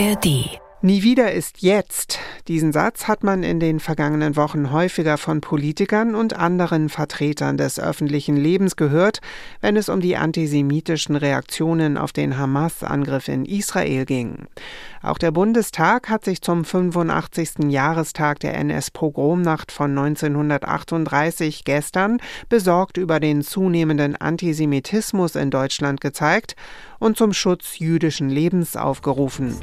ARD Nie wieder ist jetzt. Diesen Satz hat man in den vergangenen Wochen häufiger von Politikern und anderen Vertretern des öffentlichen Lebens gehört, wenn es um die antisemitischen Reaktionen auf den Hamas-Angriff in Israel ging. Auch der Bundestag hat sich zum 85. Jahrestag der NS-Pogromnacht von 1938 gestern besorgt über den zunehmenden Antisemitismus in Deutschland gezeigt und zum Schutz jüdischen Lebens aufgerufen.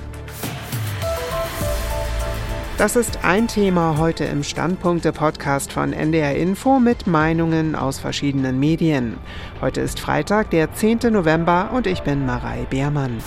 Das ist ein Thema heute im Standpunkte-Podcast von NDR Info mit Meinungen aus verschiedenen Medien. Heute ist Freitag, der 10. November und ich bin Marei Beermann.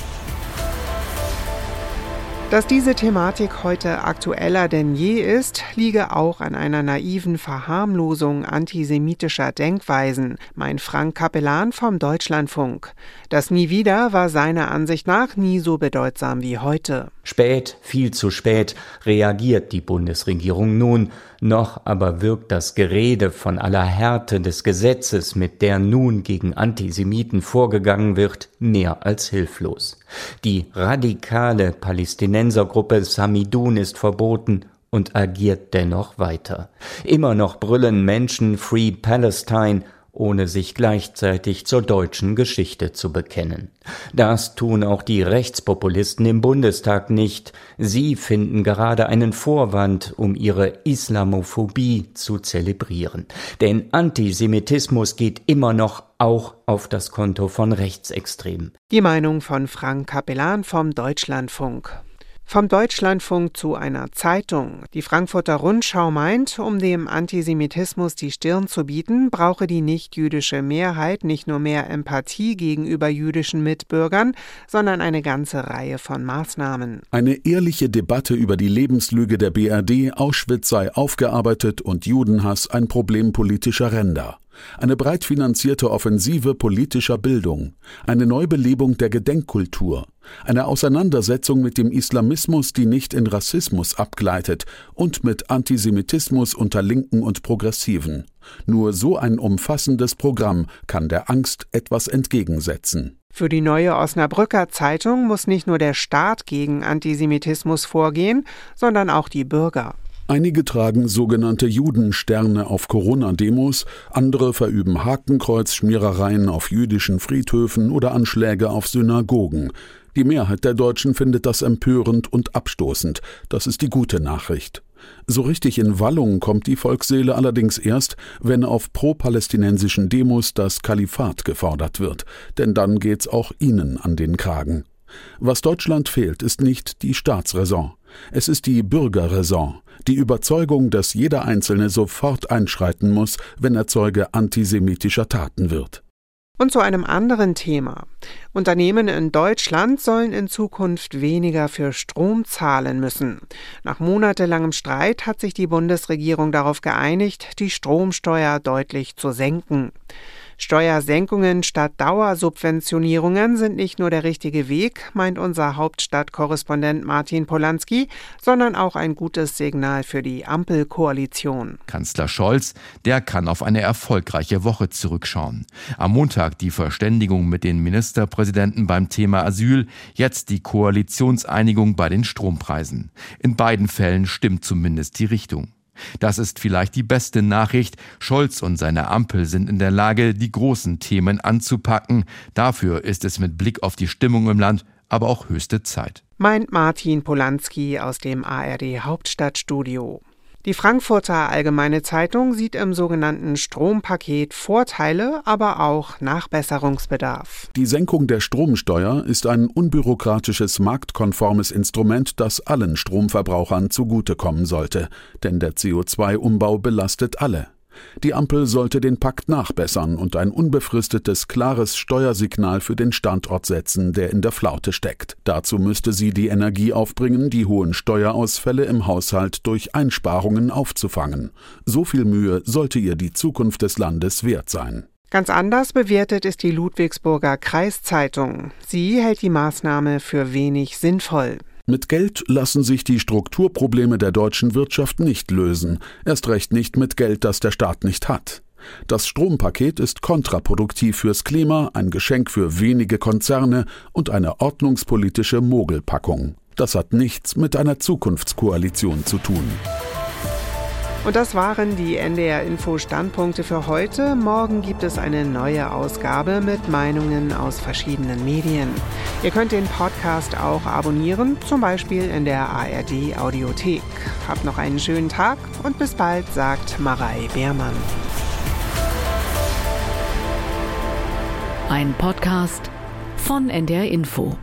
Dass diese Thematik heute aktueller denn je ist, liege auch an einer naiven Verharmlosung antisemitischer Denkweisen, meint Frank Kapellan vom Deutschlandfunk. Das Nie wieder war seiner Ansicht nach nie so bedeutsam wie heute. Spät, viel zu spät reagiert die Bundesregierung nun, noch aber wirkt das Gerede von aller Härte des Gesetzes, mit der nun gegen Antisemiten vorgegangen wird, mehr als hilflos. Die radikale Palästinensergruppe Samidun ist verboten und agiert dennoch weiter. Immer noch brüllen Menschen Free Palestine ohne sich gleichzeitig zur deutschen Geschichte zu bekennen. Das tun auch die Rechtspopulisten im Bundestag nicht. Sie finden gerade einen Vorwand, um ihre Islamophobie zu zelebrieren. Denn Antisemitismus geht immer noch auch auf das Konto von Rechtsextremen. Die Meinung von Frank Kapellan vom Deutschlandfunk. Vom Deutschlandfunk zu einer Zeitung. Die Frankfurter Rundschau meint, um dem Antisemitismus die Stirn zu bieten, brauche die nichtjüdische Mehrheit nicht nur mehr Empathie gegenüber jüdischen Mitbürgern, sondern eine ganze Reihe von Maßnahmen. Eine ehrliche Debatte über die Lebenslüge der BRD, Auschwitz sei aufgearbeitet und Judenhass ein Problem politischer Ränder eine breit finanzierte Offensive politischer Bildung, eine Neubelebung der Gedenkkultur, eine Auseinandersetzung mit dem Islamismus, die nicht in Rassismus abgleitet und mit Antisemitismus unter Linken und Progressiven. Nur so ein umfassendes Programm kann der Angst etwas entgegensetzen. Für die neue Osnabrücker Zeitung muss nicht nur der Staat gegen Antisemitismus vorgehen, sondern auch die Bürger. Einige tragen sogenannte Judensterne auf Corona-Demos, andere verüben Hakenkreuzschmierereien auf jüdischen Friedhöfen oder Anschläge auf Synagogen. Die Mehrheit der Deutschen findet das empörend und abstoßend. Das ist die gute Nachricht. So richtig in Wallung kommt die Volksseele allerdings erst, wenn auf pro-palästinensischen Demos das Kalifat gefordert wird, denn dann geht's auch ihnen an den Kragen. Was Deutschland fehlt, ist nicht die Staatsräson. Es ist die Bürgerräson, die Überzeugung, dass jeder Einzelne sofort einschreiten muss, wenn er Zeuge antisemitischer Taten wird. Und zu einem anderen Thema. Unternehmen in Deutschland sollen in Zukunft weniger für Strom zahlen müssen. Nach monatelangem Streit hat sich die Bundesregierung darauf geeinigt, die Stromsteuer deutlich zu senken. Steuersenkungen statt Dauersubventionierungen sind nicht nur der richtige Weg, meint unser Hauptstadtkorrespondent Martin Polanski, sondern auch ein gutes Signal für die Ampelkoalition. Kanzler Scholz, der kann auf eine erfolgreiche Woche zurückschauen. Am Montag die Verständigung mit den Ministerpräsidenten beim Thema Asyl, jetzt die Koalitionseinigung bei den Strompreisen. In beiden Fällen stimmt zumindest die Richtung. Das ist vielleicht die beste Nachricht. Scholz und seine Ampel sind in der Lage, die großen Themen anzupacken. Dafür ist es mit Blick auf die Stimmung im Land aber auch höchste Zeit. Meint Martin Polanski aus dem ARD Hauptstadtstudio. Die Frankfurter Allgemeine Zeitung sieht im sogenannten Strompaket Vorteile, aber auch Nachbesserungsbedarf. Die Senkung der Stromsteuer ist ein unbürokratisches, marktkonformes Instrument, das allen Stromverbrauchern zugutekommen sollte, denn der CO2-Umbau belastet alle. Die Ampel sollte den Pakt nachbessern und ein unbefristetes, klares Steuersignal für den Standort setzen, der in der Flaute steckt. Dazu müsste sie die Energie aufbringen, die hohen Steuerausfälle im Haushalt durch Einsparungen aufzufangen. So viel Mühe sollte ihr die Zukunft des Landes wert sein. Ganz anders bewertet ist die Ludwigsburger Kreiszeitung. Sie hält die Maßnahme für wenig sinnvoll. Mit Geld lassen sich die Strukturprobleme der deutschen Wirtschaft nicht lösen, erst recht nicht mit Geld, das der Staat nicht hat. Das Strompaket ist kontraproduktiv fürs Klima, ein Geschenk für wenige Konzerne und eine ordnungspolitische Mogelpackung. Das hat nichts mit einer Zukunftskoalition zu tun. Und das waren die NDR Info Standpunkte für heute. Morgen gibt es eine neue Ausgabe mit Meinungen aus verschiedenen Medien. Ihr könnt den Podcast auch abonnieren, zum Beispiel in der ARD Audiothek. Habt noch einen schönen Tag und bis bald, sagt Marei Beermann. Ein Podcast von NDR Info.